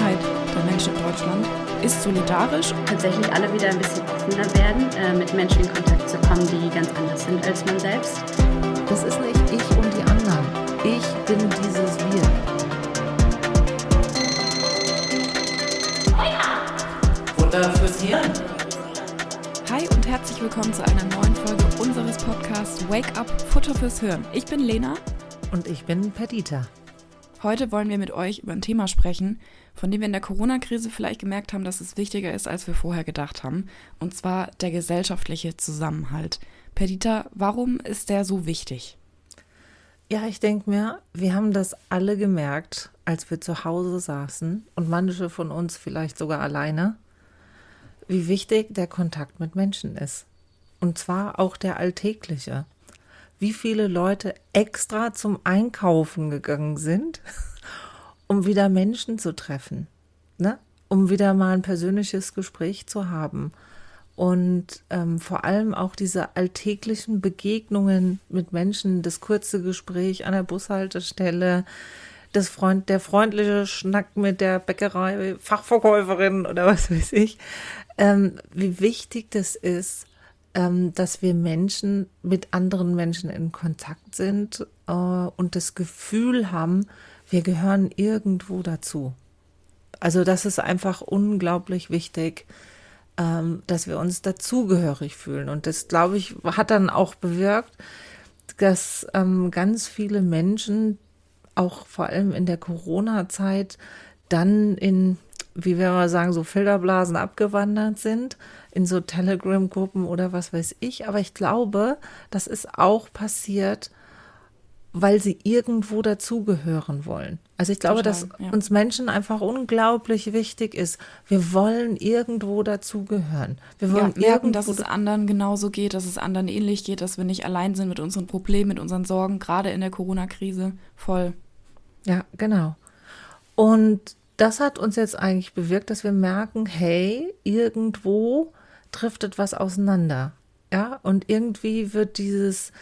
Mehrheit der Menschen in Deutschland ist solidarisch. Tatsächlich alle wieder ein bisschen offener werden, äh, mit Menschen in Kontakt zu kommen, die ganz anders sind als man selbst. Das ist nicht ich und die anderen. Ich bin dieses Wir. Futter fürs Hirn. Hi und herzlich willkommen zu einer neuen Folge unseres Podcasts Wake Up Futter fürs Hirn. Ich bin Lena. Und ich bin Perdita. Heute wollen wir mit euch über ein Thema sprechen, von dem wir in der Corona-Krise vielleicht gemerkt haben, dass es wichtiger ist, als wir vorher gedacht haben. Und zwar der gesellschaftliche Zusammenhalt. Perdita, warum ist der so wichtig? Ja, ich denke mir, wir haben das alle gemerkt, als wir zu Hause saßen und manche von uns vielleicht sogar alleine, wie wichtig der Kontakt mit Menschen ist. Und zwar auch der alltägliche wie viele Leute extra zum Einkaufen gegangen sind, um wieder Menschen zu treffen, ne? um wieder mal ein persönliches Gespräch zu haben. Und ähm, vor allem auch diese alltäglichen Begegnungen mit Menschen, das kurze Gespräch an der Bushaltestelle, das Freund, der freundliche Schnack mit der Bäckerei, Fachverkäuferin oder was weiß ich, ähm, wie wichtig das ist, ähm, dass wir Menschen mit anderen Menschen in Kontakt sind äh, und das Gefühl haben, wir gehören irgendwo dazu. Also das ist einfach unglaublich wichtig, ähm, dass wir uns dazugehörig fühlen. Und das, glaube ich, hat dann auch bewirkt, dass ähm, ganz viele Menschen, auch vor allem in der Corona-Zeit, dann in wie wir mal sagen, so Filterblasen abgewandert sind, in so Telegram-Gruppen oder was weiß ich. Aber ich glaube, das ist auch passiert, weil sie irgendwo dazugehören wollen. Also ich glaube, Total, dass ja. uns Menschen einfach unglaublich wichtig ist. Wir wollen irgendwo dazugehören. Wir wollen ja, merken, dass es anderen genauso geht, dass es anderen ähnlich geht, dass wir nicht allein sind mit unseren Problemen, mit unseren Sorgen, gerade in der Corona-Krise. Voll. Ja, genau. Und das hat uns jetzt eigentlich bewirkt, dass wir merken, hey, irgendwo driftet was auseinander. Ja, und irgendwie wird dieses,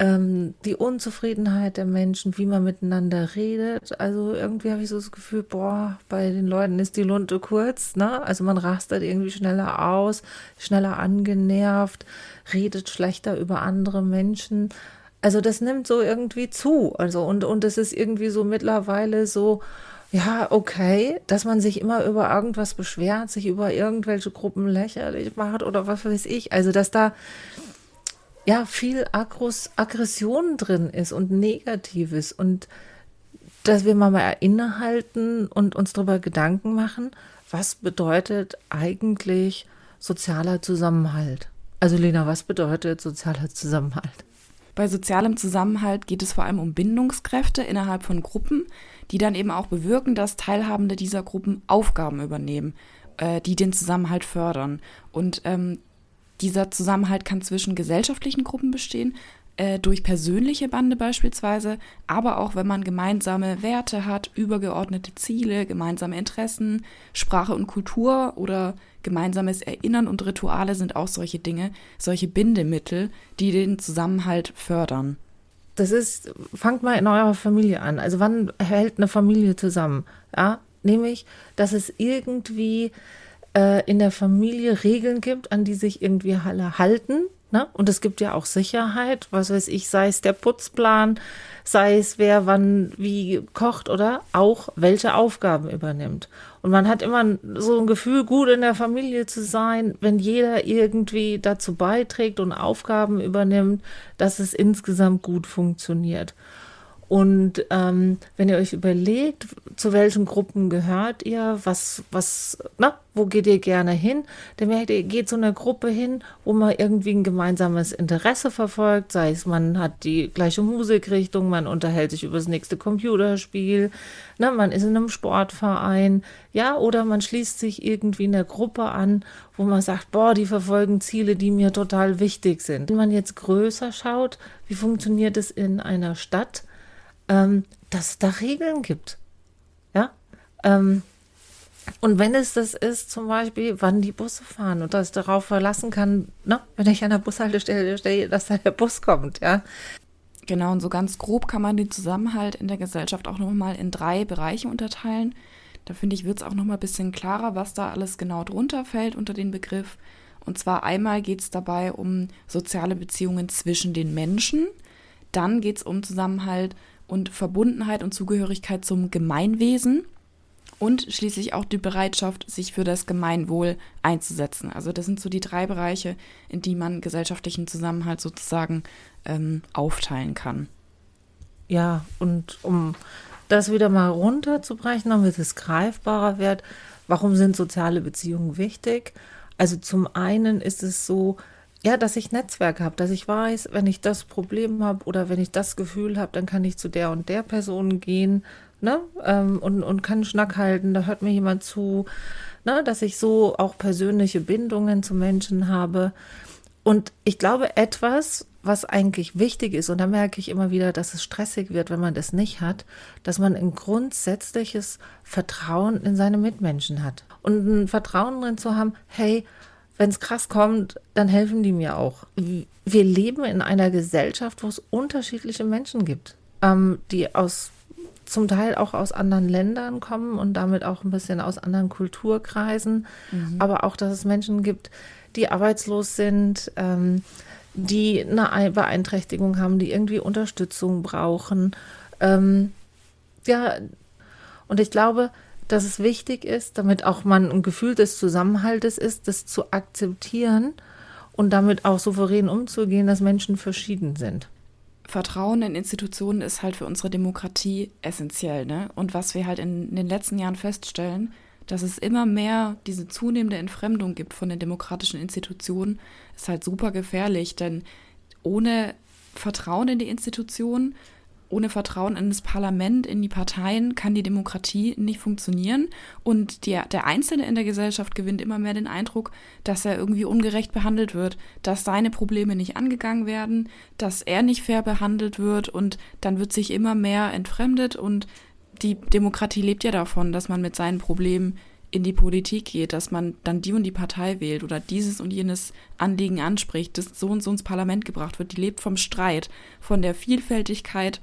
ähm, die Unzufriedenheit der Menschen, wie man miteinander redet. Also irgendwie habe ich so das Gefühl, boah, bei den Leuten ist die Lunte kurz, ne? Also man rastet irgendwie schneller aus, schneller angenervt, redet schlechter über andere Menschen. Also das nimmt so irgendwie zu. Also und, und es ist irgendwie so mittlerweile so, ja, okay, dass man sich immer über irgendwas beschwert, sich über irgendwelche Gruppen lächerlich macht oder was weiß ich. Also, dass da ja viel Aggros Aggression drin ist und Negatives und dass wir mal innehalten und uns darüber Gedanken machen, was bedeutet eigentlich sozialer Zusammenhalt? Also Lena, was bedeutet sozialer Zusammenhalt? Bei sozialem Zusammenhalt geht es vor allem um Bindungskräfte innerhalb von Gruppen, die dann eben auch bewirken, dass Teilhabende dieser Gruppen Aufgaben übernehmen, äh, die den Zusammenhalt fördern. Und ähm, dieser Zusammenhalt kann zwischen gesellschaftlichen Gruppen bestehen, äh, durch persönliche Bande beispielsweise, aber auch wenn man gemeinsame Werte hat, übergeordnete Ziele, gemeinsame Interessen, Sprache und Kultur oder gemeinsames Erinnern und Rituale sind auch solche Dinge, solche Bindemittel, die den Zusammenhalt fördern. Das ist, fangt mal in eurer Familie an. Also wann hält eine Familie zusammen? Ja, nämlich, dass es irgendwie äh, in der Familie Regeln gibt, an die sich irgendwie alle halten Ne? Und es gibt ja auch Sicherheit, was weiß ich, sei es der Putzplan, sei es wer wann wie kocht oder auch welche Aufgaben übernimmt. Und man hat immer so ein Gefühl, gut in der Familie zu sein, wenn jeder irgendwie dazu beiträgt und Aufgaben übernimmt, dass es insgesamt gut funktioniert. Und ähm, wenn ihr euch überlegt, zu welchen Gruppen gehört ihr, was, was, na, wo geht ihr gerne hin, dann merkt ihr, geht zu einer Gruppe hin, wo man irgendwie ein gemeinsames Interesse verfolgt, sei es man hat die gleiche Musikrichtung, man unterhält sich über das nächste Computerspiel, na, man ist in einem Sportverein, ja, oder man schließt sich irgendwie in einer Gruppe an, wo man sagt, boah, die verfolgen Ziele, die mir total wichtig sind. Wenn man jetzt größer schaut, wie funktioniert es in einer Stadt? Ähm, dass es da Regeln gibt. Ja. Ähm, und wenn es das ist, zum Beispiel, wann die Busse fahren und dass ich darauf verlassen kann, ne, wenn ich an der Bushaltestelle stehe, dass da der Bus kommt, ja. Genau, und so ganz grob kann man den Zusammenhalt in der Gesellschaft auch nochmal in drei Bereiche unterteilen. Da finde ich, wird es auch noch mal ein bisschen klarer, was da alles genau drunter fällt unter den Begriff. Und zwar einmal geht es dabei um soziale Beziehungen zwischen den Menschen. Dann geht es um Zusammenhalt und Verbundenheit und Zugehörigkeit zum Gemeinwesen und schließlich auch die Bereitschaft, sich für das Gemeinwohl einzusetzen. Also das sind so die drei Bereiche, in die man gesellschaftlichen Zusammenhalt sozusagen ähm, aufteilen kann. Ja, und um das wieder mal runterzubrechen, damit es greifbarer wird, warum sind soziale Beziehungen wichtig? Also zum einen ist es so, ja, dass ich Netzwerk habe, dass ich weiß, wenn ich das Problem habe oder wenn ich das Gefühl habe, dann kann ich zu der und der Person gehen ne? Ähm, und, und kann Schnack halten, da hört mir jemand zu, ne? dass ich so auch persönliche Bindungen zu Menschen habe. Und ich glaube, etwas, was eigentlich wichtig ist, und da merke ich immer wieder, dass es stressig wird, wenn man das nicht hat, dass man ein grundsätzliches Vertrauen in seine Mitmenschen hat. Und ein Vertrauen drin zu haben, hey, wenn es krass kommt, dann helfen die mir auch. Wir leben in einer Gesellschaft, wo es unterschiedliche Menschen gibt, ähm, die aus zum Teil auch aus anderen Ländern kommen und damit auch ein bisschen aus anderen Kulturkreisen, mhm. aber auch, dass es Menschen gibt, die arbeitslos sind, ähm, die eine Beeinträchtigung haben, die irgendwie Unterstützung brauchen. Ähm, ja, und ich glaube, dass es wichtig ist, damit auch man ein Gefühl des Zusammenhaltes ist, das zu akzeptieren und damit auch souverän umzugehen, dass Menschen verschieden sind. Vertrauen in Institutionen ist halt für unsere Demokratie essentiell. Ne? Und was wir halt in, in den letzten Jahren feststellen, dass es immer mehr diese zunehmende Entfremdung gibt von den demokratischen Institutionen, ist halt super gefährlich, denn ohne Vertrauen in die Institutionen ohne Vertrauen in das Parlament, in die Parteien kann die Demokratie nicht funktionieren. Und die, der Einzelne in der Gesellschaft gewinnt immer mehr den Eindruck, dass er irgendwie ungerecht behandelt wird, dass seine Probleme nicht angegangen werden, dass er nicht fair behandelt wird und dann wird sich immer mehr entfremdet und die Demokratie lebt ja davon, dass man mit seinen Problemen in die Politik geht, dass man dann die und die Partei wählt oder dieses und jenes Anliegen anspricht, das so und so ins Parlament gebracht wird. Die lebt vom Streit, von der Vielfältigkeit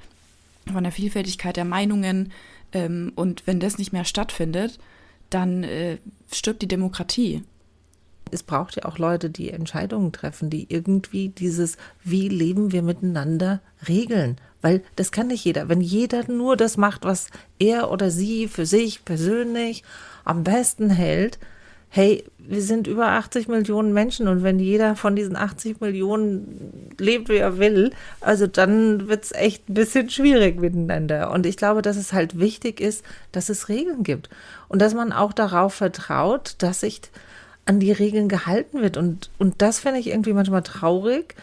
von der Vielfältigkeit der Meinungen. Ähm, und wenn das nicht mehr stattfindet, dann äh, stirbt die Demokratie. Es braucht ja auch Leute, die Entscheidungen treffen, die irgendwie dieses, wie leben wir miteinander, regeln. Weil das kann nicht jeder. Wenn jeder nur das macht, was er oder sie für sich persönlich am besten hält, hey, wir sind über 80 Millionen Menschen und wenn jeder von diesen 80 Millionen lebt, wie er will, also dann wird es echt ein bisschen schwierig miteinander. Und ich glaube, dass es halt wichtig ist, dass es Regeln gibt und dass man auch darauf vertraut, dass sich an die Regeln gehalten wird. Und, und das finde ich irgendwie manchmal traurig,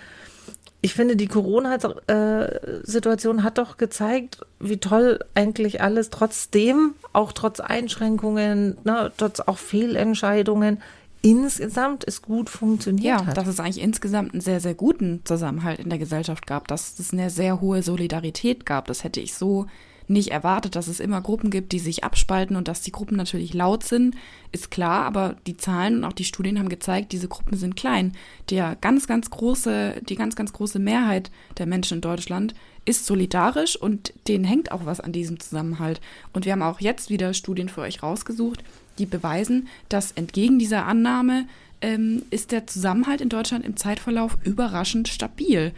ich finde, die Corona-Situation hat doch gezeigt, wie toll eigentlich alles trotzdem, auch trotz Einschränkungen, ne, trotz auch Fehlentscheidungen, insgesamt es gut funktioniert ja, hat. dass es eigentlich insgesamt einen sehr, sehr guten Zusammenhalt in der Gesellschaft gab, dass es eine sehr hohe Solidarität gab. Das hätte ich so nicht erwartet, dass es immer Gruppen gibt, die sich abspalten und dass die Gruppen natürlich laut sind, ist klar, aber die Zahlen und auch die Studien haben gezeigt, diese Gruppen sind klein. Der ganz, ganz große, die ganz, ganz große Mehrheit der Menschen in Deutschland ist solidarisch und denen hängt auch was an diesem Zusammenhalt. Und wir haben auch jetzt wieder Studien für euch rausgesucht, die beweisen, dass entgegen dieser Annahme ähm, ist der Zusammenhalt in Deutschland im Zeitverlauf überraschend stabil.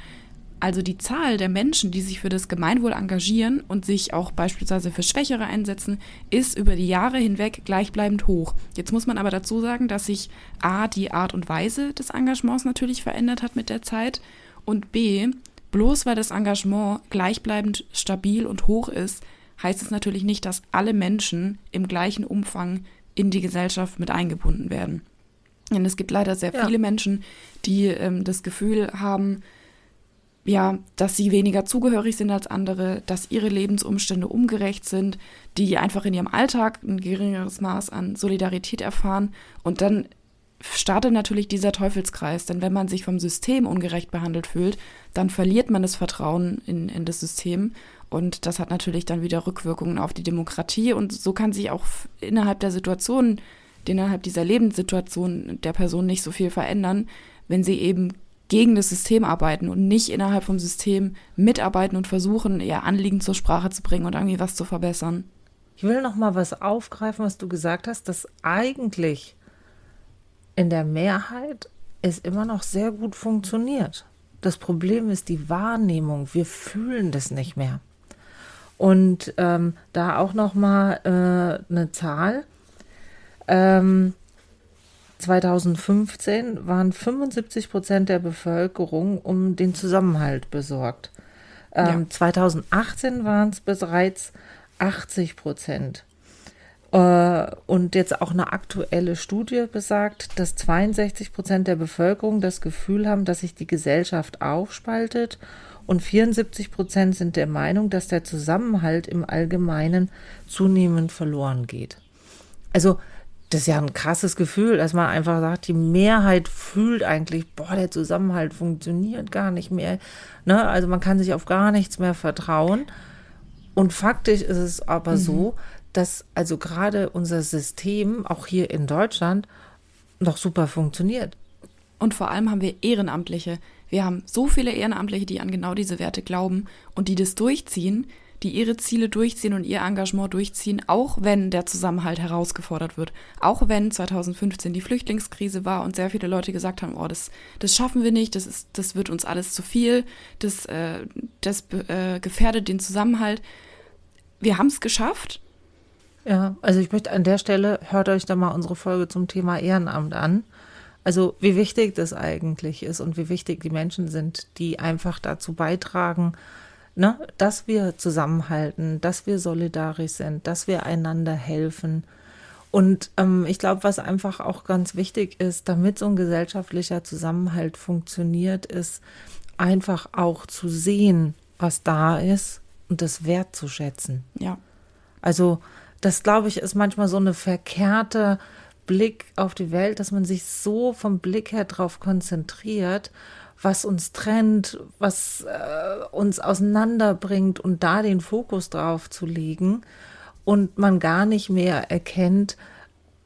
Also die Zahl der Menschen, die sich für das Gemeinwohl engagieren und sich auch beispielsweise für Schwächere einsetzen, ist über die Jahre hinweg gleichbleibend hoch. Jetzt muss man aber dazu sagen, dass sich a die Art und Weise des Engagements natürlich verändert hat mit der Zeit und b bloß weil das Engagement gleichbleibend stabil und hoch ist, heißt es natürlich nicht, dass alle Menschen im gleichen Umfang in die Gesellschaft mit eingebunden werden. Denn es gibt leider sehr ja. viele Menschen, die ähm, das Gefühl haben, ja, dass sie weniger zugehörig sind als andere, dass ihre Lebensumstände ungerecht sind, die einfach in ihrem Alltag ein geringeres Maß an Solidarität erfahren. Und dann startet natürlich dieser Teufelskreis, denn wenn man sich vom System ungerecht behandelt fühlt, dann verliert man das Vertrauen in, in das System. Und das hat natürlich dann wieder Rückwirkungen auf die Demokratie. Und so kann sich auch innerhalb der Situation, innerhalb dieser Lebenssituation der Person nicht so viel verändern, wenn sie eben gegen das System arbeiten und nicht innerhalb vom System mitarbeiten und versuchen, ihr Anliegen zur Sprache zu bringen und irgendwie was zu verbessern. Ich will noch mal was aufgreifen, was du gesagt hast, dass eigentlich in der Mehrheit es immer noch sehr gut funktioniert. Das Problem ist die Wahrnehmung. Wir fühlen das nicht mehr. Und ähm, da auch noch mal äh, eine Zahl. Ähm, 2015 waren 75 Prozent der Bevölkerung um den Zusammenhalt besorgt. Ähm, ja. 2018 waren es bereits 80 Prozent. Äh, und jetzt auch eine aktuelle Studie besagt, dass 62 Prozent der Bevölkerung das Gefühl haben, dass sich die Gesellschaft aufspaltet und 74 Prozent sind der Meinung, dass der Zusammenhalt im Allgemeinen zunehmend verloren geht. Also das ist ja ein krasses Gefühl, dass man einfach sagt, die Mehrheit fühlt eigentlich, boah, der Zusammenhalt funktioniert gar nicht mehr. Ne? Also man kann sich auf gar nichts mehr vertrauen. Und faktisch ist es aber mhm. so, dass also gerade unser System, auch hier in Deutschland, noch super funktioniert. Und vor allem haben wir Ehrenamtliche. Wir haben so viele Ehrenamtliche, die an genau diese Werte glauben und die das durchziehen, die ihre Ziele durchziehen und ihr Engagement durchziehen, auch wenn der Zusammenhalt herausgefordert wird. Auch wenn 2015 die Flüchtlingskrise war und sehr viele Leute gesagt haben, oh, das, das schaffen wir nicht, das, ist, das wird uns alles zu viel, das, äh, das äh, gefährdet den Zusammenhalt. Wir haben es geschafft ja, also ich möchte an der Stelle, hört euch da mal unsere Folge zum Thema Ehrenamt an. Also wie wichtig das eigentlich ist und wie wichtig die Menschen sind, die einfach dazu beitragen, ne, dass wir zusammenhalten, dass wir solidarisch sind, dass wir einander helfen. Und ähm, ich glaube, was einfach auch ganz wichtig ist, damit so ein gesellschaftlicher Zusammenhalt funktioniert, ist einfach auch zu sehen, was da ist und das wertzuschätzen. Ja. Also das, glaube ich, ist manchmal so eine verkehrte Blick auf die Welt, dass man sich so vom Blick her darauf konzentriert, was uns trennt, was äh, uns auseinanderbringt und da den Fokus drauf zu legen und man gar nicht mehr erkennt,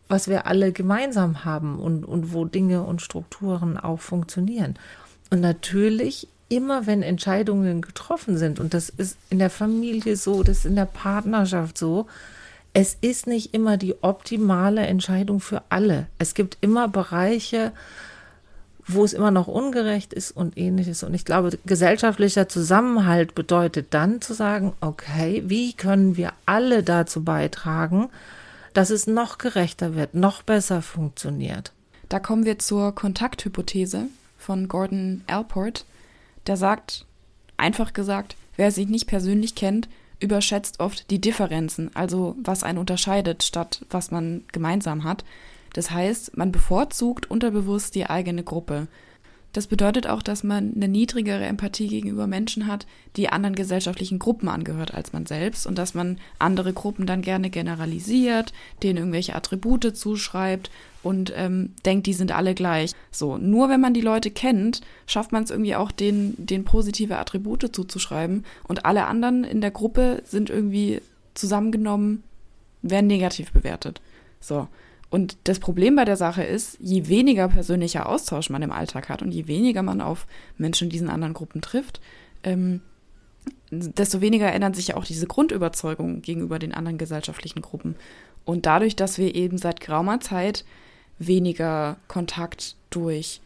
was wir alle gemeinsam haben und, und wo Dinge und Strukturen auch funktionieren. Und natürlich immer, wenn Entscheidungen getroffen sind, und das ist in der Familie so, das ist in der Partnerschaft so, es ist nicht immer die optimale Entscheidung für alle. Es gibt immer Bereiche, wo es immer noch ungerecht ist und ähnliches. Und ich glaube, gesellschaftlicher Zusammenhalt bedeutet dann zu sagen, okay, wie können wir alle dazu beitragen, dass es noch gerechter wird, noch besser funktioniert. Da kommen wir zur Kontakthypothese von Gordon Alport. Der sagt, einfach gesagt, wer sich nicht persönlich kennt, überschätzt oft die Differenzen, also was einen unterscheidet, statt was man gemeinsam hat. Das heißt, man bevorzugt unterbewusst die eigene Gruppe. Das bedeutet auch, dass man eine niedrigere Empathie gegenüber Menschen hat, die anderen gesellschaftlichen Gruppen angehört als man selbst und dass man andere Gruppen dann gerne generalisiert, denen irgendwelche Attribute zuschreibt und ähm, denkt, die sind alle gleich. So, nur wenn man die Leute kennt, schafft man es irgendwie auch, denen, denen positive Attribute zuzuschreiben und alle anderen in der Gruppe sind irgendwie zusammengenommen, werden negativ bewertet. So. Und das Problem bei der Sache ist, je weniger persönlicher Austausch man im Alltag hat und je weniger man auf Menschen in diesen anderen Gruppen trifft, ähm, desto weniger ändern sich ja auch diese Grundüberzeugungen gegenüber den anderen gesellschaftlichen Gruppen. Und dadurch, dass wir eben seit geraumer Zeit weniger Kontakt durch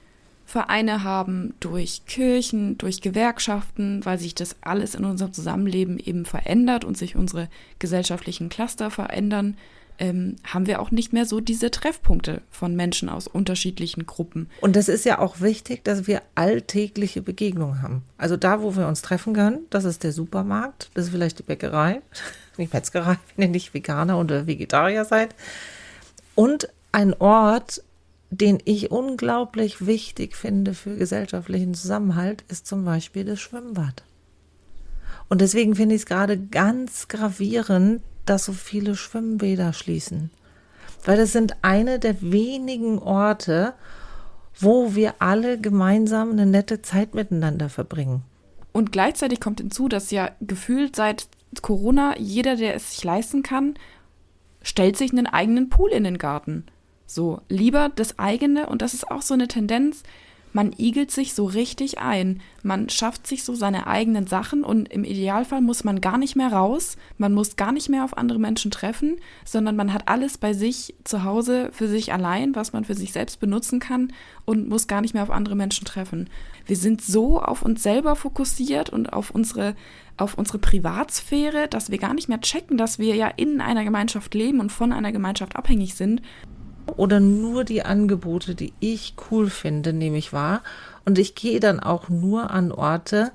Vereine haben, durch Kirchen, durch Gewerkschaften, weil sich das alles in unserem Zusammenleben eben verändert und sich unsere gesellschaftlichen Cluster verändern, ähm, haben wir auch nicht mehr so diese Treffpunkte von Menschen aus unterschiedlichen Gruppen. Und das ist ja auch wichtig, dass wir alltägliche Begegnungen haben. Also da, wo wir uns treffen können, das ist der Supermarkt, das ist vielleicht die Bäckerei, die Metzgerei, wenn ihr nicht Veganer oder Vegetarier seid. Und ein Ort, den ich unglaublich wichtig finde für gesellschaftlichen Zusammenhalt, ist zum Beispiel das Schwimmbad. Und deswegen finde ich es gerade ganz gravierend, dass so viele Schwimmbäder schließen. Weil das sind eine der wenigen Orte, wo wir alle gemeinsam eine nette Zeit miteinander verbringen. Und gleichzeitig kommt hinzu, dass ja gefühlt seit Corona jeder, der es sich leisten kann, stellt sich einen eigenen Pool in den Garten. So, lieber das eigene, und das ist auch so eine Tendenz, man igelt sich so richtig ein. Man schafft sich so seine eigenen Sachen und im Idealfall muss man gar nicht mehr raus, man muss gar nicht mehr auf andere Menschen treffen, sondern man hat alles bei sich zu Hause für sich allein, was man für sich selbst benutzen kann und muss gar nicht mehr auf andere Menschen treffen. Wir sind so auf uns selber fokussiert und auf unsere auf unsere Privatsphäre, dass wir gar nicht mehr checken, dass wir ja in einer Gemeinschaft leben und von einer Gemeinschaft abhängig sind oder nur die Angebote, die ich cool finde, nehme ich wahr. Und ich gehe dann auch nur an Orte,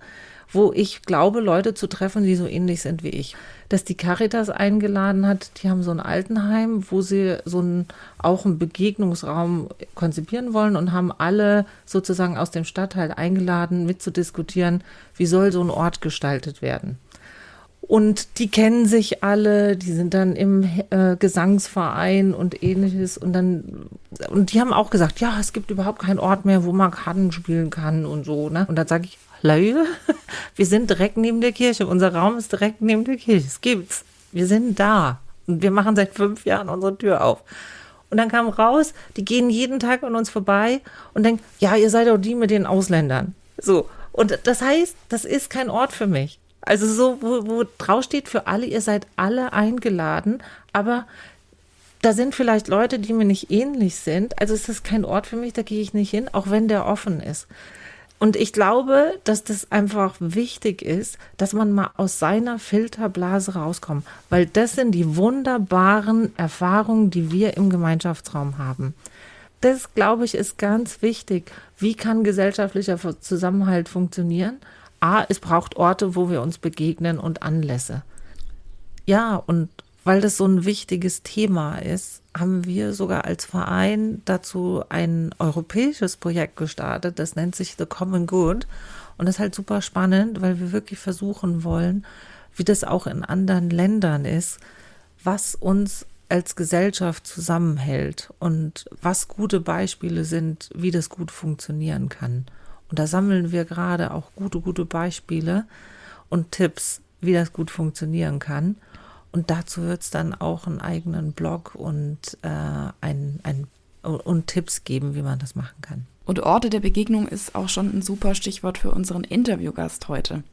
wo ich glaube, Leute zu treffen, die so ähnlich sind wie ich. Dass die Caritas eingeladen hat, die haben so ein Altenheim, wo sie so ein, auch einen Begegnungsraum konzipieren wollen und haben alle sozusagen aus dem Stadtteil eingeladen, mitzudiskutieren, wie soll so ein Ort gestaltet werden. Und die kennen sich alle, die sind dann im äh, Gesangsverein und ähnliches. Und dann, und die haben auch gesagt, ja, es gibt überhaupt keinen Ort mehr, wo man Karten spielen kann und so. Ne? Und dann sage ich, Leute, wir sind direkt neben der Kirche. Unser Raum ist direkt neben der Kirche. Es gibt's. Wir sind da. Und wir machen seit fünf Jahren unsere Tür auf. Und dann kam raus, die gehen jeden Tag an uns vorbei und denken, ja, ihr seid doch die mit den Ausländern. So. Und das heißt, das ist kein Ort für mich. Also so, wo, wo drauf steht für alle, ihr seid alle eingeladen, aber da sind vielleicht Leute, die mir nicht ähnlich sind. Also ist kein Ort für mich, da gehe ich nicht hin, auch wenn der offen ist. Und ich glaube, dass das einfach wichtig ist, dass man mal aus seiner Filterblase rauskommt, weil das sind die wunderbaren Erfahrungen, die wir im Gemeinschaftsraum haben. Das, glaube ich, ist ganz wichtig. Wie kann gesellschaftlicher Zusammenhalt funktionieren? A, es braucht Orte, wo wir uns begegnen und Anlässe. Ja, und weil das so ein wichtiges Thema ist, haben wir sogar als Verein dazu ein europäisches Projekt gestartet, das nennt sich The Common Good. Und das ist halt super spannend, weil wir wirklich versuchen wollen, wie das auch in anderen Ländern ist, was uns als Gesellschaft zusammenhält und was gute Beispiele sind, wie das gut funktionieren kann. Und da sammeln wir gerade auch gute, gute Beispiele und Tipps, wie das gut funktionieren kann. Und dazu wird es dann auch einen eigenen Blog und, äh, ein, ein, und Tipps geben, wie man das machen kann. Und Orte der Begegnung ist auch schon ein super Stichwort für unseren Interviewgast heute.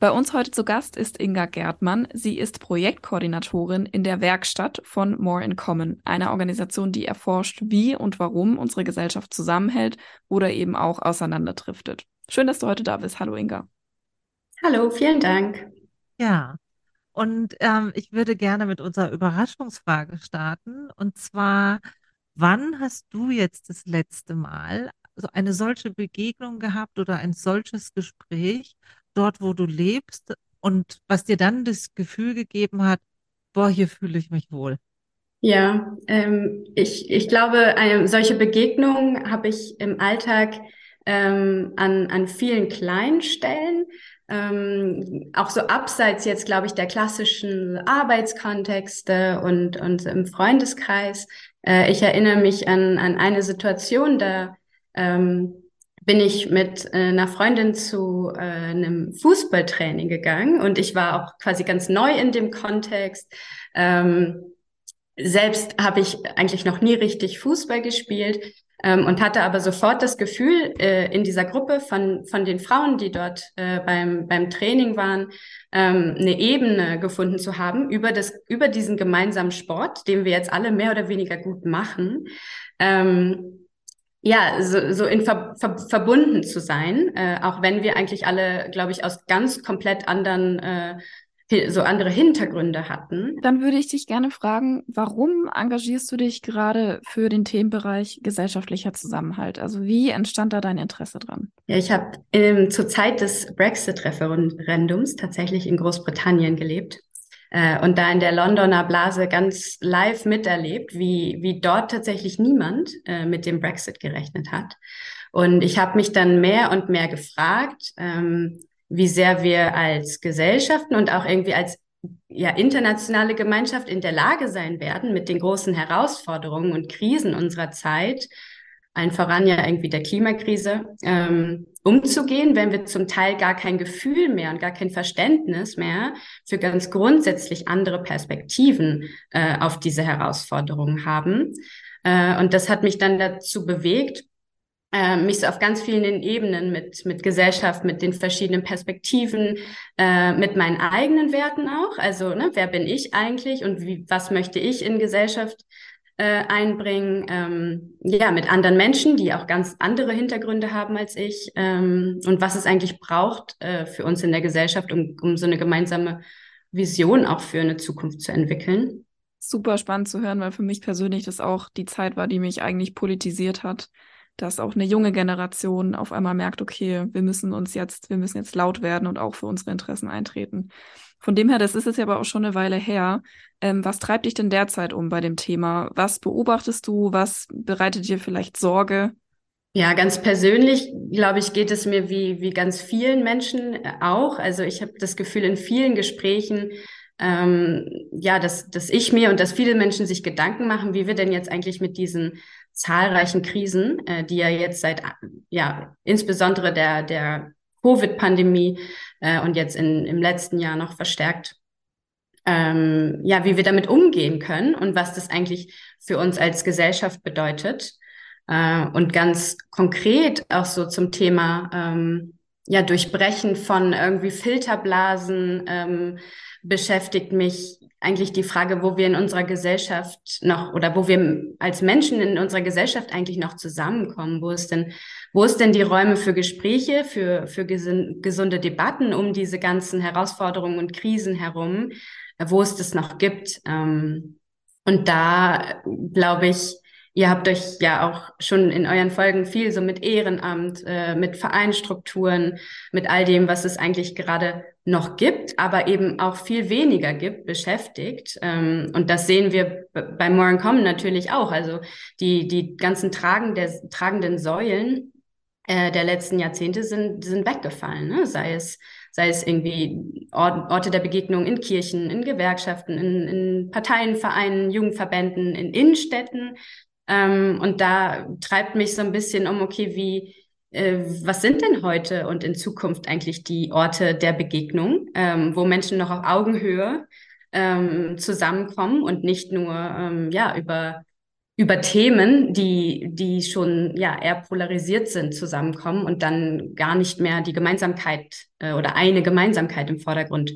Bei uns heute zu Gast ist Inga Gerdmann. Sie ist Projektkoordinatorin in der Werkstatt von More in Common, einer Organisation, die erforscht, wie und warum unsere Gesellschaft zusammenhält oder eben auch auseinanderdriftet. Schön, dass du heute da bist. Hallo Inga. Hallo, vielen Dank. Ja, und ähm, ich würde gerne mit unserer Überraschungsfrage starten. Und zwar, wann hast du jetzt das letzte Mal so eine solche Begegnung gehabt oder ein solches Gespräch, dort, wo du lebst und was dir dann das Gefühl gegeben hat, boah, hier fühle ich mich wohl? Ja, ähm, ich, ich glaube, eine solche Begegnungen habe ich im Alltag ähm, an, an vielen kleinen Stellen, ähm, auch so abseits jetzt, glaube ich, der klassischen Arbeitskontexte und, und im Freundeskreis. Äh, ich erinnere mich an, an eine Situation, da ähm, bin ich mit äh, einer Freundin zu äh, einem Fußballtraining gegangen und ich war auch quasi ganz neu in dem Kontext. Ähm, selbst habe ich eigentlich noch nie richtig Fußball gespielt ähm, und hatte aber sofort das Gefühl äh, in dieser Gruppe von, von den Frauen, die dort äh, beim, beim Training waren, ähm, eine Ebene gefunden zu haben über, das, über diesen gemeinsamen Sport, den wir jetzt alle mehr oder weniger gut machen. Ähm, ja, so, so in ver, ver, verbunden zu sein, äh, auch wenn wir eigentlich alle, glaube ich, aus ganz komplett anderen, äh, so andere Hintergründe hatten. Dann würde ich dich gerne fragen, warum engagierst du dich gerade für den Themenbereich gesellschaftlicher Zusammenhalt? Also wie entstand da dein Interesse dran? Ja, ich habe ähm, zur Zeit des Brexit-Referendums tatsächlich in Großbritannien gelebt äh, und da in der Londoner Blase ganz live miterlebt, wie, wie dort tatsächlich niemand äh, mit dem Brexit gerechnet hat. Und ich habe mich dann mehr und mehr gefragt, ähm, wie sehr wir als Gesellschaften und auch irgendwie als ja, internationale Gemeinschaft in der Lage sein werden, mit den großen Herausforderungen und Krisen unserer Zeit allen voran ja irgendwie der Klimakrise, ähm, umzugehen, wenn wir zum Teil gar kein Gefühl mehr und gar kein Verständnis mehr für ganz grundsätzlich andere Perspektiven äh, auf diese Herausforderungen haben. Äh, und das hat mich dann dazu bewegt, äh, mich so auf ganz vielen Ebenen mit, mit Gesellschaft, mit den verschiedenen Perspektiven, äh, mit meinen eigenen Werten auch. Also, ne, wer bin ich eigentlich und wie, was möchte ich in Gesellschaft äh, einbringen? Ähm, ja, mit anderen Menschen, die auch ganz andere Hintergründe haben als ich. Ähm, und was es eigentlich braucht äh, für uns in der Gesellschaft, um, um so eine gemeinsame Vision auch für eine Zukunft zu entwickeln. Super spannend zu hören, weil für mich persönlich das auch die Zeit war, die mich eigentlich politisiert hat dass auch eine junge Generation auf einmal merkt, okay, wir müssen uns jetzt, wir müssen jetzt laut werden und auch für unsere Interessen eintreten. Von dem her, das ist jetzt aber auch schon eine Weile her. Ähm, was treibt dich denn derzeit um bei dem Thema? Was beobachtest du? Was bereitet dir vielleicht Sorge? Ja, ganz persönlich, glaube ich, geht es mir wie, wie ganz vielen Menschen auch. Also ich habe das Gefühl, in vielen Gesprächen, ähm, ja, dass, dass ich mir und dass viele Menschen sich Gedanken machen, wie wir denn jetzt eigentlich mit diesen zahlreichen Krisen, äh, die ja jetzt seit, ja, insbesondere der, der Covid-Pandemie äh, und jetzt in, im letzten Jahr noch verstärkt, ähm, ja, wie wir damit umgehen können und was das eigentlich für uns als Gesellschaft bedeutet. Äh, und ganz konkret auch so zum Thema, ähm, ja, Durchbrechen von irgendwie Filterblasen ähm, beschäftigt mich eigentlich die Frage, wo wir in unserer Gesellschaft noch oder wo wir als Menschen in unserer Gesellschaft eigentlich noch zusammenkommen. Wo ist denn, wo ist denn die Räume für Gespräche, für, für gesunde Debatten um diese ganzen Herausforderungen und Krisen herum, wo es das noch gibt? Ähm, und da glaube ich, Ihr habt euch ja auch schon in euren Folgen viel so mit Ehrenamt, äh, mit Vereinstrukturen, mit all dem, was es eigentlich gerade noch gibt, aber eben auch viel weniger gibt, beschäftigt. Ähm, und das sehen wir bei More Common natürlich auch. Also die, die ganzen tragen der, tragenden Säulen äh, der letzten Jahrzehnte sind, sind weggefallen. Ne? Sei es sei es irgendwie Orte der Begegnung in Kirchen, in Gewerkschaften, in, in Parteien, Vereinen, Jugendverbänden, in Innenstädten, ähm, und da treibt mich so ein bisschen um, okay, wie, was sind denn heute und in Zukunft eigentlich die Orte der Begegnung, ähm, wo Menschen noch auf Augenhöhe ähm, zusammenkommen und nicht nur ähm, ja über über Themen, die die schon ja eher polarisiert sind, zusammenkommen und dann gar nicht mehr die Gemeinsamkeit äh, oder eine Gemeinsamkeit im Vordergrund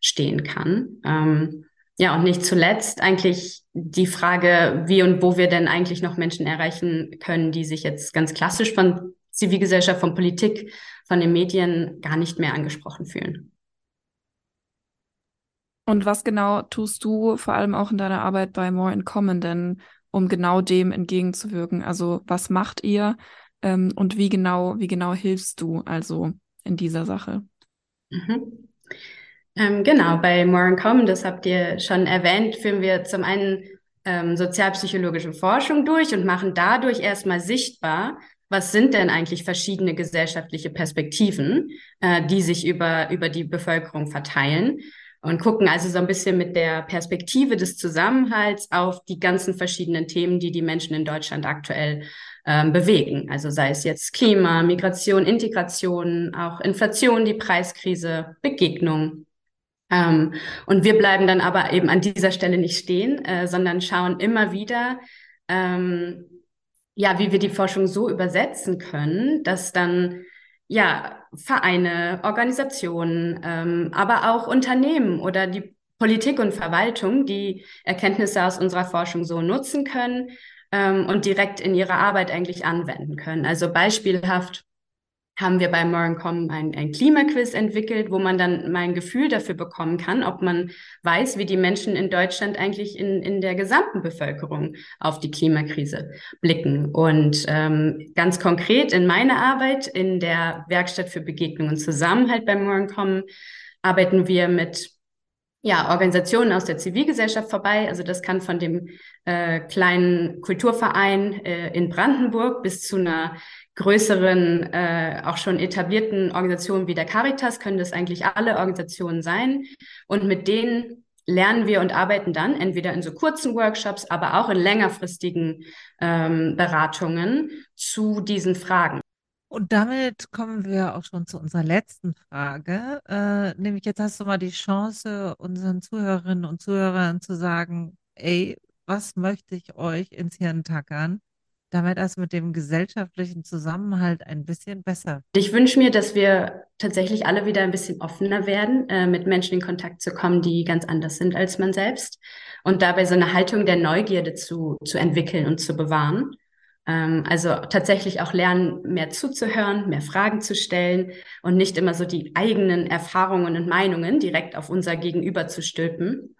stehen kann. Ähm, ja, und nicht zuletzt eigentlich die Frage, wie und wo wir denn eigentlich noch Menschen erreichen können, die sich jetzt ganz klassisch von Zivilgesellschaft, von Politik, von den Medien gar nicht mehr angesprochen fühlen. Und was genau tust du vor allem auch in deiner Arbeit bei More in Common denn, um genau dem entgegenzuwirken? Also was macht ihr ähm, und wie genau, wie genau hilfst du also in dieser Sache? Mhm. Ähm, genau, bei More in Common, das habt ihr schon erwähnt, führen wir zum einen ähm, sozialpsychologische Forschung durch und machen dadurch erstmal sichtbar, was sind denn eigentlich verschiedene gesellschaftliche Perspektiven, äh, die sich über, über die Bevölkerung verteilen und gucken also so ein bisschen mit der Perspektive des Zusammenhalts auf die ganzen verschiedenen Themen, die die Menschen in Deutschland aktuell ähm, bewegen. Also sei es jetzt Klima, Migration, Integration, auch Inflation, die Preiskrise, Begegnung, ähm, und wir bleiben dann aber eben an dieser Stelle nicht stehen, äh, sondern schauen immer wieder, ähm, ja, wie wir die Forschung so übersetzen können, dass dann ja Vereine, Organisationen, ähm, aber auch Unternehmen oder die Politik und Verwaltung die Erkenntnisse aus unserer Forschung so nutzen können ähm, und direkt in ihrer Arbeit eigentlich anwenden können. Also beispielhaft haben wir bei Morencom ein, ein Klimaquiz entwickelt, wo man dann mal ein Gefühl dafür bekommen kann, ob man weiß, wie die Menschen in Deutschland eigentlich in, in der gesamten Bevölkerung auf die Klimakrise blicken. Und ähm, ganz konkret in meiner Arbeit in der Werkstatt für Begegnung und Zusammenhalt bei Morencom arbeiten wir mit ja, Organisationen aus der Zivilgesellschaft vorbei. Also das kann von dem äh, kleinen Kulturverein äh, in Brandenburg bis zu einer größeren, äh, auch schon etablierten Organisationen wie der Caritas können das eigentlich alle Organisationen sein. Und mit denen lernen wir und arbeiten dann entweder in so kurzen Workshops, aber auch in längerfristigen ähm, Beratungen zu diesen Fragen. Und damit kommen wir auch schon zu unserer letzten Frage. Äh, nämlich jetzt hast du mal die Chance, unseren Zuhörerinnen und Zuhörern zu sagen, ey, was möchte ich euch ins Hirn tackern? Damit das mit dem gesellschaftlichen Zusammenhalt ein bisschen besser. Ich wünsche mir, dass wir tatsächlich alle wieder ein bisschen offener werden, äh, mit Menschen in Kontakt zu kommen, die ganz anders sind als man selbst und dabei so eine Haltung der Neugierde zu, zu entwickeln und zu bewahren. Ähm, also tatsächlich auch lernen, mehr zuzuhören, mehr Fragen zu stellen und nicht immer so die eigenen Erfahrungen und Meinungen direkt auf unser Gegenüber zu stülpen.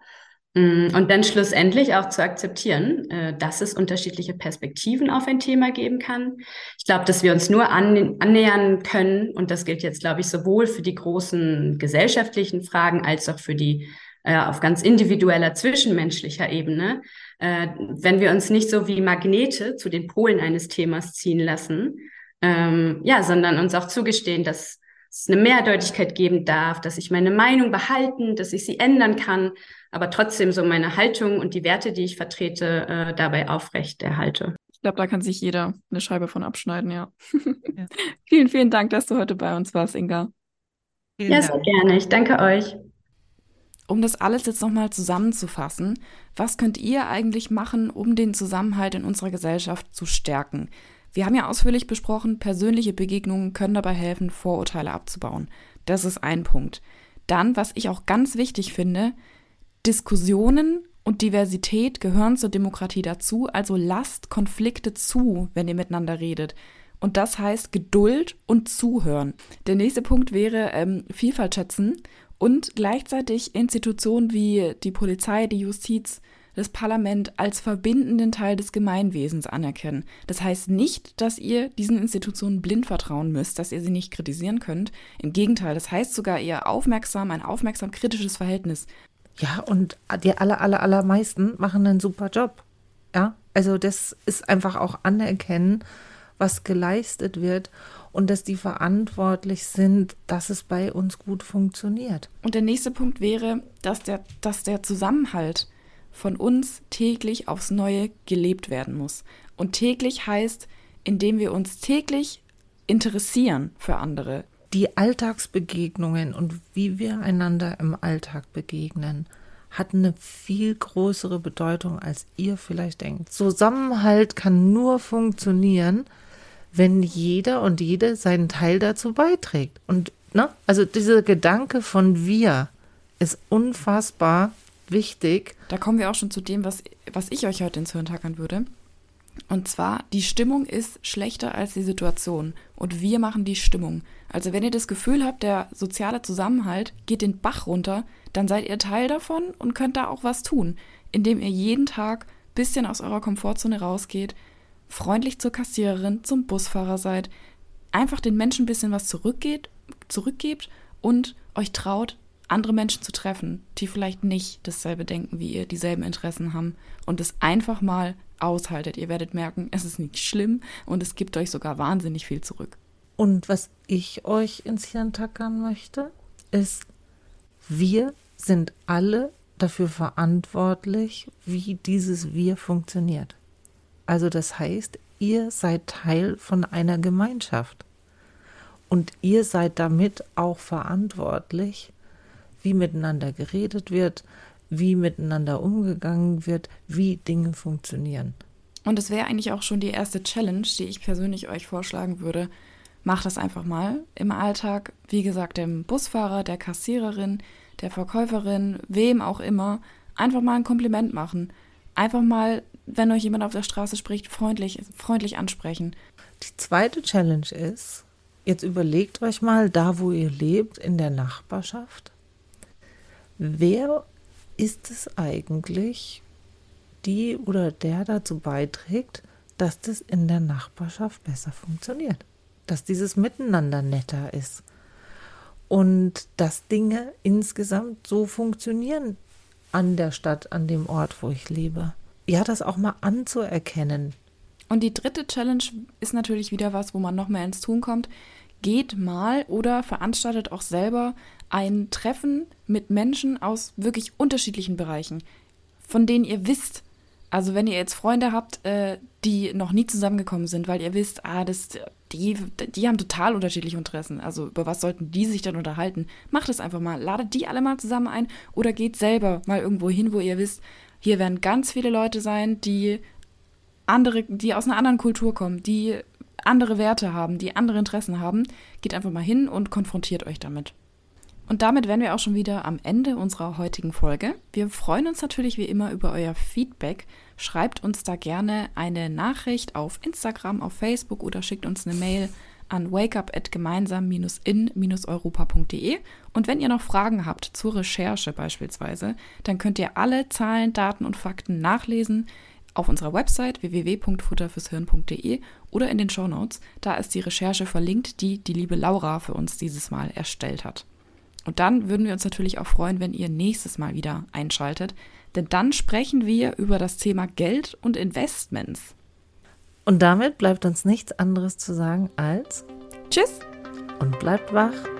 Mm, und dann schlussendlich auch zu akzeptieren, äh, dass es unterschiedliche Perspektiven auf ein Thema geben kann. Ich glaube, dass wir uns nur annähern können, und das gilt jetzt, glaube ich, sowohl für die großen gesellschaftlichen Fragen als auch für die äh, auf ganz individueller, zwischenmenschlicher Ebene, äh, wenn wir uns nicht so wie Magnete zu den Polen eines Themas ziehen lassen, ähm, ja, sondern uns auch zugestehen, dass es eine Mehrdeutigkeit geben darf, dass ich meine Meinung behalten, dass ich sie ändern kann, aber trotzdem so meine Haltung und die Werte, die ich vertrete, äh, dabei aufrecht erhalte. Ich glaube, da kann sich jeder eine Scheibe von abschneiden, ja. ja. vielen, vielen Dank, dass du heute bei uns warst, Inga. Vielen ja, sehr gerne. Ich danke euch. Um das alles jetzt nochmal zusammenzufassen, was könnt ihr eigentlich machen, um den Zusammenhalt in unserer Gesellschaft zu stärken? Wir haben ja ausführlich besprochen, persönliche Begegnungen können dabei helfen, Vorurteile abzubauen. Das ist ein Punkt. Dann, was ich auch ganz wichtig finde, Diskussionen und Diversität gehören zur Demokratie dazu, also lasst Konflikte zu, wenn ihr miteinander redet. Und das heißt Geduld und Zuhören. Der nächste Punkt wäre ähm, Vielfalt schätzen und gleichzeitig Institutionen wie die Polizei, die Justiz, das Parlament als verbindenden Teil des Gemeinwesens anerkennen. Das heißt nicht, dass ihr diesen Institutionen blind vertrauen müsst, dass ihr sie nicht kritisieren könnt. Im Gegenteil, das heißt sogar eher aufmerksam, ein aufmerksam kritisches Verhältnis ja, und die aller, aller, allermeisten machen einen super Job. Ja, also das ist einfach auch anerkennen, was geleistet wird und dass die verantwortlich sind, dass es bei uns gut funktioniert. Und der nächste Punkt wäre, dass der, dass der Zusammenhalt von uns täglich aufs Neue gelebt werden muss. Und täglich heißt, indem wir uns täglich interessieren für andere, die Alltagsbegegnungen und wie wir einander im Alltag begegnen, hat eine viel größere Bedeutung, als ihr vielleicht denkt. Zusammenhalt kann nur funktionieren, wenn jeder und jede seinen Teil dazu beiträgt. Und ne, also dieser Gedanke von wir ist unfassbar wichtig. Da kommen wir auch schon zu dem, was, was ich euch heute ins Hirn tackern würde. Und zwar, die Stimmung ist schlechter als die Situation. Und wir machen die Stimmung. Also wenn ihr das Gefühl habt, der soziale Zusammenhalt geht den Bach runter, dann seid ihr Teil davon und könnt da auch was tun, indem ihr jeden Tag ein bisschen aus eurer Komfortzone rausgeht, freundlich zur Kassiererin, zum Busfahrer seid, einfach den Menschen ein bisschen was zurückgeht, zurückgebt und euch traut, andere Menschen zu treffen, die vielleicht nicht dasselbe denken wie ihr, dieselben Interessen haben und es einfach mal aushaltet. Ihr werdet merken, es ist nicht schlimm und es gibt euch sogar wahnsinnig viel zurück. Und was ich euch ins Hirn tackern möchte, ist, wir sind alle dafür verantwortlich, wie dieses Wir funktioniert. Also das heißt, ihr seid Teil von einer Gemeinschaft. Und ihr seid damit auch verantwortlich, wie miteinander geredet wird, wie miteinander umgegangen wird, wie Dinge funktionieren. Und es wäre eigentlich auch schon die erste Challenge, die ich persönlich euch vorschlagen würde. Macht das einfach mal im Alltag. Wie gesagt, dem Busfahrer, der Kassiererin, der Verkäuferin, wem auch immer, einfach mal ein Kompliment machen. Einfach mal, wenn euch jemand auf der Straße spricht, freundlich, freundlich ansprechen. Die zweite Challenge ist, jetzt überlegt euch mal, da wo ihr lebt, in der Nachbarschaft, wer ist es eigentlich, die oder der dazu beiträgt, dass das in der Nachbarschaft besser funktioniert, dass dieses Miteinander netter ist und dass Dinge insgesamt so funktionieren an der Stadt, an dem Ort, wo ich lebe. Ja, das auch mal anzuerkennen. Und die dritte Challenge ist natürlich wieder was, wo man noch mehr ins Tun kommt. Geht mal oder veranstaltet auch selber ein Treffen mit Menschen aus wirklich unterschiedlichen Bereichen, von denen ihr wisst, also wenn ihr jetzt Freunde habt, äh, die noch nie zusammengekommen sind, weil ihr wisst, ah, das, die, die haben total unterschiedliche Interessen. Also über was sollten die sich dann unterhalten? Macht es einfach mal. Ladet die alle mal zusammen ein oder geht selber mal irgendwo hin, wo ihr wisst, hier werden ganz viele Leute sein, die andere, die aus einer anderen Kultur kommen, die andere Werte haben, die andere Interessen haben, geht einfach mal hin und konfrontiert euch damit. Und damit wären wir auch schon wieder am Ende unserer heutigen Folge. Wir freuen uns natürlich wie immer über euer Feedback. Schreibt uns da gerne eine Nachricht auf Instagram, auf Facebook oder schickt uns eine Mail an wakeup@gemeinsam-in-europa.de. Und wenn ihr noch Fragen habt zur Recherche beispielsweise, dann könnt ihr alle Zahlen, Daten und Fakten nachlesen auf unserer Website www.futterfürshirn.de oder in den Show Notes. Da ist die Recherche verlinkt, die die liebe Laura für uns dieses Mal erstellt hat. Und dann würden wir uns natürlich auch freuen, wenn ihr nächstes Mal wieder einschaltet, denn dann sprechen wir über das Thema Geld und Investments. Und damit bleibt uns nichts anderes zu sagen als Tschüss und bleibt wach.